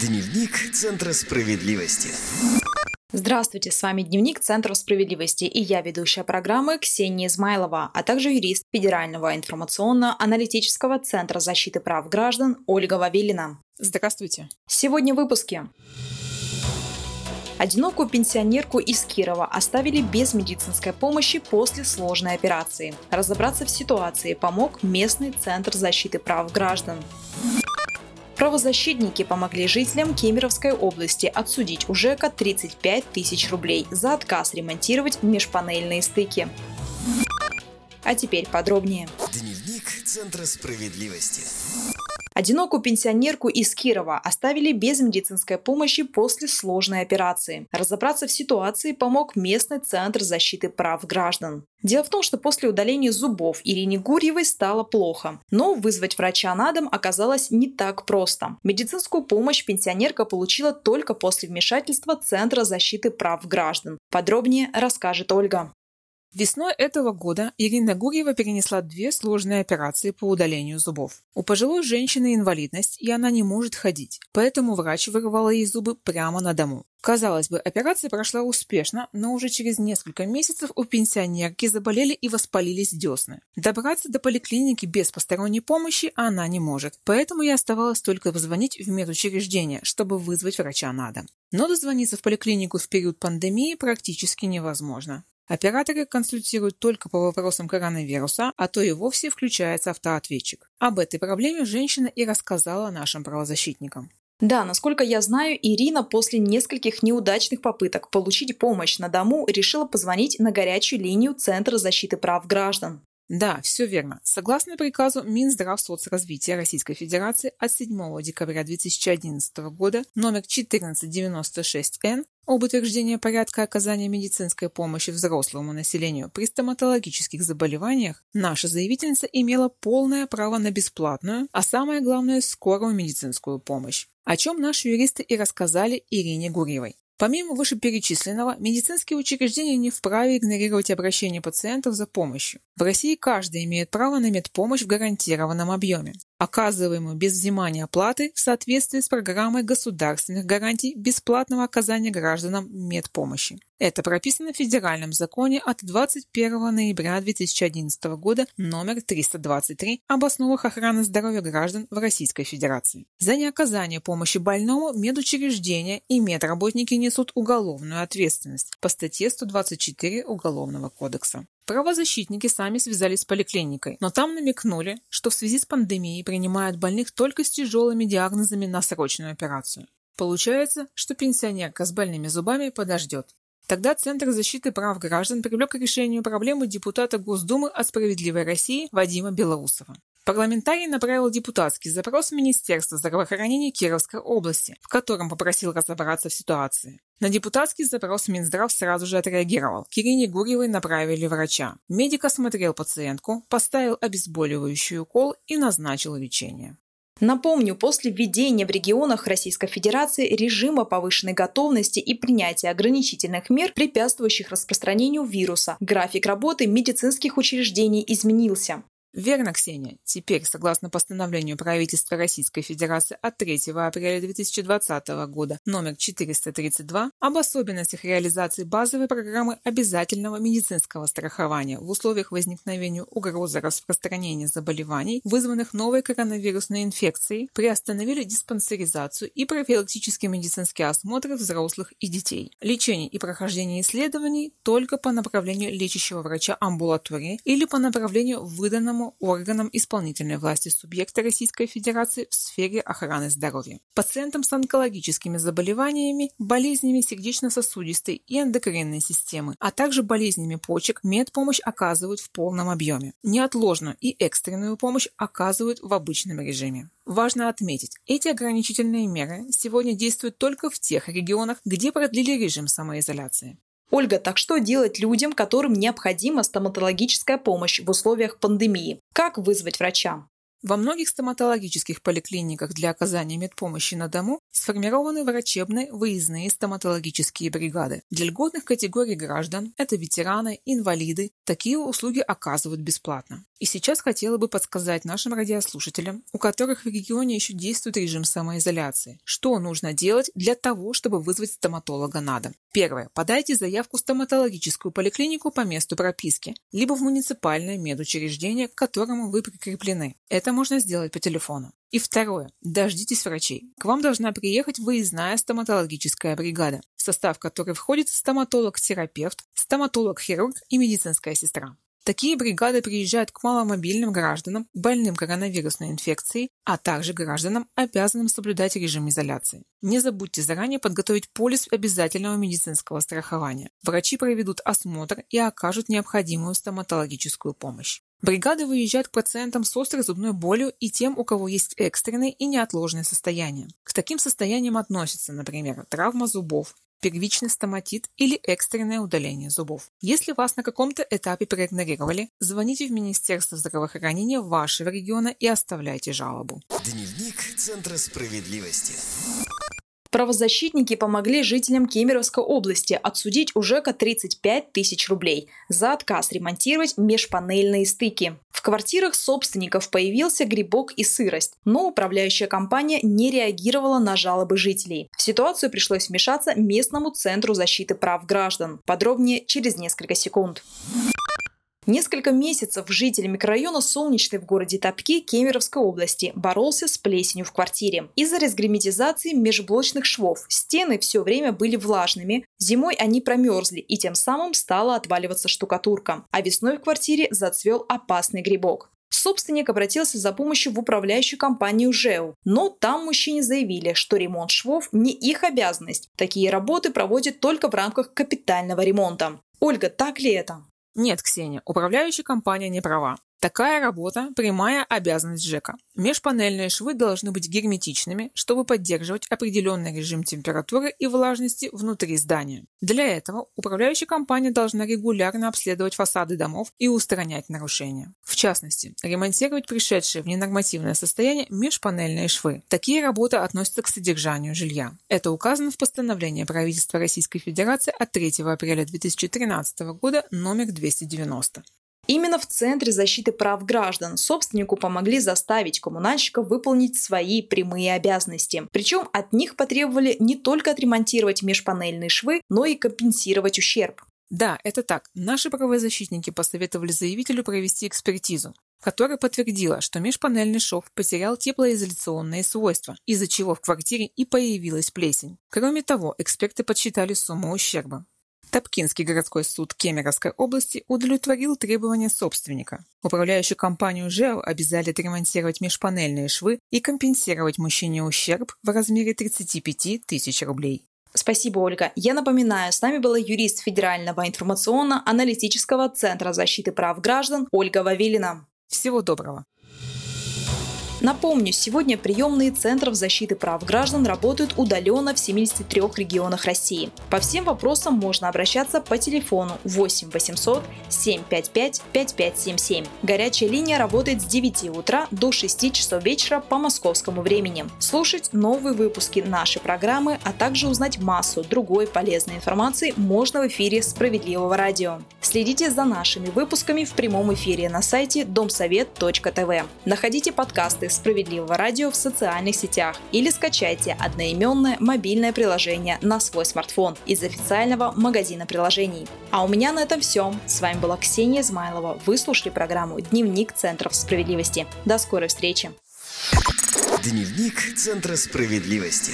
Дневник Центра справедливости. Здравствуйте, с вами Дневник Центра справедливости и я ведущая программы Ксения Измайлова, а также юрист Федерального информационно-аналитического Центра защиты прав граждан Ольга Вавилина. Здравствуйте. Сегодня в выпуске. Одинокую пенсионерку из Кирова оставили без медицинской помощи после сложной операции. Разобраться в ситуации помог местный Центр защиты прав граждан. Правозащитники помогли жителям Кемеровской области отсудить у ЖЭКа 35 тысяч рублей за отказ ремонтировать межпанельные стыки. А теперь подробнее. Дневник Центра справедливости. Одинокую пенсионерку из Кирова оставили без медицинской помощи после сложной операции. Разобраться в ситуации помог местный Центр защиты прав граждан. Дело в том, что после удаления зубов Ирине Гурьевой стало плохо. Но вызвать врача на дом оказалось не так просто. Медицинскую помощь пенсионерка получила только после вмешательства Центра защиты прав граждан. Подробнее расскажет Ольга. Весной этого года Ирина Гурьева перенесла две сложные операции по удалению зубов. У пожилой женщины инвалидность, и она не может ходить, поэтому врач вырывала ей зубы прямо на дому. Казалось бы, операция прошла успешно, но уже через несколько месяцев у пенсионерки заболели и воспалились десны. Добраться до поликлиники без посторонней помощи она не может, поэтому ей оставалось только позвонить в медучреждение, чтобы вызвать врача на дом. Но дозвониться в поликлинику в период пандемии практически невозможно. Операторы консультируют только по вопросам коронавируса, а то и вовсе включается автоответчик. Об этой проблеме женщина и рассказала нашим правозащитникам. Да, насколько я знаю, Ирина после нескольких неудачных попыток получить помощь на дому решила позвонить на горячую линию Центра защиты прав граждан. Да, все верно. Согласно приказу Минздравсоцразвития Российской Федерации от 7 декабря 2011 года номер 1496-Н об утверждении порядка оказания медицинской помощи взрослому населению при стоматологических заболеваниях, наша заявительница имела полное право на бесплатную, а самое главное – скорую медицинскую помощь о чем наши юристы и рассказали Ирине Гурьевой. Помимо вышеперечисленного, медицинские учреждения не вправе игнорировать обращение пациентов за помощью. В России каждый имеет право на медпомощь в гарантированном объеме оказываемую без взимания оплаты в соответствии с программой государственных гарантий бесплатного оказания гражданам медпомощи. Это прописано в Федеральном законе от 21 ноября 2011 года номер 323 об основах охраны здоровья граждан в Российской Федерации. За неоказание помощи больному медучреждения и медработники несут уголовную ответственность по статье 124 Уголовного кодекса. Правозащитники сами связались с поликлиникой, но там намекнули, что в связи с пандемией принимают больных только с тяжелыми диагнозами на срочную операцию. Получается, что пенсионерка с больными зубами подождет. Тогда Центр защиты прав граждан привлек к решению проблемы депутата Госдумы от «Справедливой России» Вадима Белоусова. Парламентарий направил депутатский запрос в Министерство здравоохранения Кировской области, в котором попросил разобраться в ситуации. На депутатский запрос Минздрав сразу же отреагировал. К Ирине Гурьевой направили врача. Медик осмотрел пациентку, поставил обезболивающий укол и назначил лечение. Напомню, после введения в регионах Российской Федерации режима повышенной готовности и принятия ограничительных мер, препятствующих распространению вируса, график работы медицинских учреждений изменился. Верно, Ксения. Теперь, согласно постановлению правительства Российской Федерации от 3 апреля 2020 года номер 432 об особенностях реализации базовой программы обязательного медицинского страхования в условиях возникновения угрозы распространения заболеваний, вызванных новой коронавирусной инфекцией, приостановили диспансеризацию и профилактические медицинские осмотры взрослых и детей. Лечение и прохождение исследований только по направлению лечащего врача амбулатории или по направлению выданному органам исполнительной власти субъекта Российской Федерации в сфере охраны здоровья. Пациентам с онкологическими заболеваниями, болезнями сердечно-сосудистой и эндокринной системы, а также болезнями почек медпомощь оказывают в полном объеме. Неотложную и экстренную помощь оказывают в обычном режиме. Важно отметить, эти ограничительные меры сегодня действуют только в тех регионах, где продлили режим самоизоляции. Ольга, так что делать людям, которым необходима стоматологическая помощь в условиях пандемии? Как вызвать врача? Во многих стоматологических поликлиниках для оказания медпомощи на дому сформированы врачебные выездные стоматологические бригады. Для льготных категорий граждан, это ветераны, инвалиды, такие услуги оказывают бесплатно. И сейчас хотела бы подсказать нашим радиослушателям, у которых в регионе еще действует режим самоизоляции, что нужно делать для того, чтобы вызвать стоматолога на дом. Первое. Подайте заявку в стоматологическую поликлинику по месту прописки, либо в муниципальное медучреждение, к которому вы прикреплены. Это можно сделать по телефону. И второе. Дождитесь врачей. К вам должна приехать выездная стоматологическая бригада, в состав которой входит стоматолог-терапевт, стоматолог-хирург и медицинская сестра. Такие бригады приезжают к маломобильным гражданам, больным коронавирусной инфекцией, а также гражданам, обязанным соблюдать режим изоляции. Не забудьте заранее подготовить полис обязательного медицинского страхования. Врачи проведут осмотр и окажут необходимую стоматологическую помощь. Бригады выезжают к пациентам с острой зубной болью и тем, у кого есть экстренные и неотложные состояния. К таким состояниям относятся, например, травма зубов, первичный стоматит или экстренное удаление зубов. Если вас на каком-то этапе проигнорировали, звоните в Министерство здравоохранения вашего региона и оставляйте жалобу. Дневник Центра справедливости. Правозащитники помогли жителям Кемеровской области отсудить у ЖЭКа 35 тысяч рублей за отказ ремонтировать межпанельные стыки. В квартирах собственников появился грибок и сырость, но управляющая компания не реагировала на жалобы жителей. В ситуацию пришлось вмешаться местному центру защиты прав граждан. Подробнее через несколько секунд. Несколько месяцев житель микрорайона Солнечный в городе Топки Кемеровской области боролся с плесенью в квартире. Из-за разгерметизации межблочных швов стены все время были влажными, зимой они промерзли и тем самым стала отваливаться штукатурка, а весной в квартире зацвел опасный грибок. Собственник обратился за помощью в управляющую компанию ЖЭУ, но там мужчине заявили, что ремонт швов не их обязанность. Такие работы проводят только в рамках капитального ремонта. Ольга, так ли это? Нет, Ксения, управляющая компания не права. Такая работа – прямая обязанность ЖЭКа. Межпанельные швы должны быть герметичными, чтобы поддерживать определенный режим температуры и влажности внутри здания. Для этого управляющая компания должна регулярно обследовать фасады домов и устранять нарушения. В частности, ремонтировать пришедшие в ненормативное состояние межпанельные швы. Такие работы относятся к содержанию жилья. Это указано в постановлении правительства Российской Федерации от 3 апреля 2013 года номер 290. Именно в Центре защиты прав граждан собственнику помогли заставить коммунальщиков выполнить свои прямые обязанности. Причем от них потребовали не только отремонтировать межпанельные швы, но и компенсировать ущерб. Да, это так. Наши правозащитники посоветовали заявителю провести экспертизу, которая подтвердила, что межпанельный шов потерял теплоизоляционные свойства, из-за чего в квартире и появилась плесень. Кроме того, эксперты подсчитали сумму ущерба. Топкинский городской суд Кемеровской области удовлетворил требования собственника. Управляющую компанию ЖЭО обязали отремонтировать межпанельные швы и компенсировать мужчине ущерб в размере 35 тысяч рублей. Спасибо, Ольга. Я напоминаю, с нами была юрист Федерального информационно-аналитического центра защиты прав граждан Ольга Вавилина. Всего доброго. Напомню, сегодня приемные центров защиты прав граждан работают удаленно в 73 регионах России. По всем вопросам можно обращаться по телефону 8 800 755 5577. Горячая линия работает с 9 утра до 6 часов вечера по московскому времени. Слушать новые выпуски нашей программы, а также узнать массу другой полезной информации можно в эфире «Справедливого радио». Следите за нашими выпусками в прямом эфире на сайте домсовет.тв. Находите подкасты «Справедливого радио» в социальных сетях или скачайте одноименное мобильное приложение на свой смартфон из официального магазина приложений. А у меня на этом все. С вами была Ксения Измайлова. Вы слушали программу «Дневник Центров справедливости». До скорой встречи. Дневник Центра справедливости.